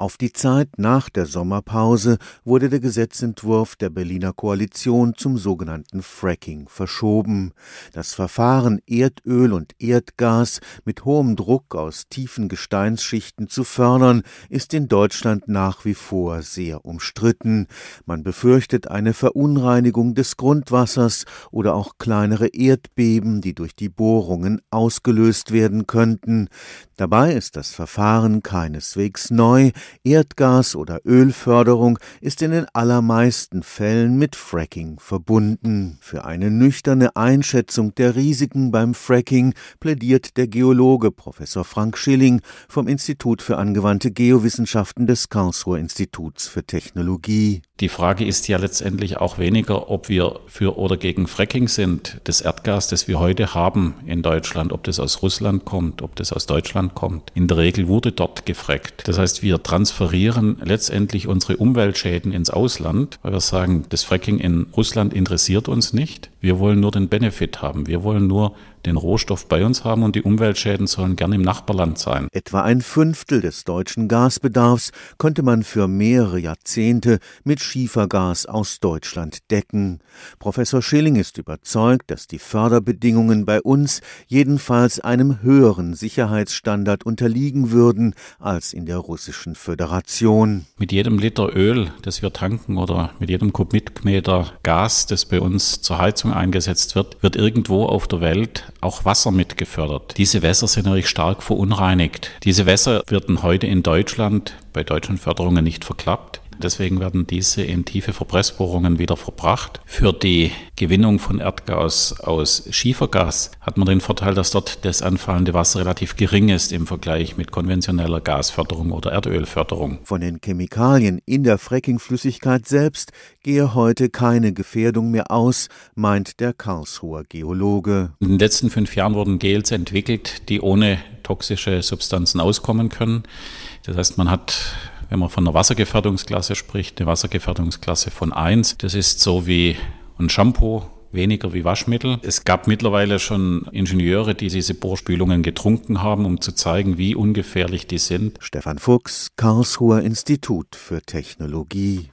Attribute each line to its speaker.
Speaker 1: Auf die Zeit nach der Sommerpause wurde der Gesetzentwurf der Berliner Koalition zum sogenannten Fracking verschoben. Das Verfahren, Erdöl und Erdgas mit hohem Druck aus tiefen Gesteinsschichten zu fördern, ist in Deutschland nach wie vor sehr umstritten. Man befürchtet eine Verunreinigung des Grundwassers oder auch kleinere Erdbeben, die durch die Bohrungen ausgelöst werden könnten. Dabei ist das Verfahren keineswegs neu, Erdgas- oder Ölförderung ist in den allermeisten Fällen mit Fracking verbunden. Für eine nüchterne Einschätzung der Risiken beim Fracking plädiert der Geologe Professor Frank Schilling vom Institut für angewandte Geowissenschaften des Karlsruher Instituts für Technologie.
Speaker 2: Die Frage ist ja letztendlich auch weniger, ob wir für oder gegen Fracking sind. Das Erdgas, das wir heute haben in Deutschland, ob das aus Russland kommt, ob das aus Deutschland kommt. In der Regel wurde dort gefrackt. Das heißt, wir transferieren letztendlich unsere Umweltschäden ins Ausland, weil wir sagen, das Fracking in Russland interessiert uns nicht. Wir wollen nur den Benefit haben. Wir wollen nur den Rohstoff bei uns haben und die Umweltschäden sollen gern im Nachbarland sein.
Speaker 1: Etwa ein Fünftel des deutschen Gasbedarfs konnte man für mehrere Jahrzehnte mit Schiefergas aus Deutschland decken. Professor Schilling ist überzeugt, dass die Förderbedingungen bei uns jedenfalls einem höheren Sicherheitsstandard unterliegen würden als in der russischen Föderation.
Speaker 2: Mit jedem Liter Öl, das wir tanken oder mit jedem Kubikmeter Gas, das bei uns zur Heizung Heizung eingesetzt wird, wird irgendwo auf der Welt auch Wasser mit gefördert. Diese Wässer sind natürlich stark verunreinigt. Diese Wässer werden heute in Deutschland bei deutschen Förderungen nicht verklappt. Deswegen werden diese in tiefe Verpressbohrungen wieder verbracht. Für die Gewinnung von Erdgas aus Schiefergas hat man den Vorteil, dass dort das anfallende Wasser relativ gering ist im Vergleich mit konventioneller Gasförderung oder Erdölförderung.
Speaker 1: Von den Chemikalien in der Frackingflüssigkeit selbst gehe heute keine Gefährdung mehr aus, meint der Karlsruher Geologe.
Speaker 2: In den letzten fünf Jahren wurden Gels entwickelt, die ohne toxische Substanzen auskommen können. Das heißt, man hat wenn man von einer Wassergefährdungsklasse spricht, eine Wassergefährdungsklasse von 1. Das ist so wie ein Shampoo, weniger wie Waschmittel. Es gab mittlerweile schon Ingenieure, die diese Bohrspülungen getrunken haben, um zu zeigen, wie ungefährlich die sind.
Speaker 1: Stefan Fuchs, Karlsruher Institut für Technologie.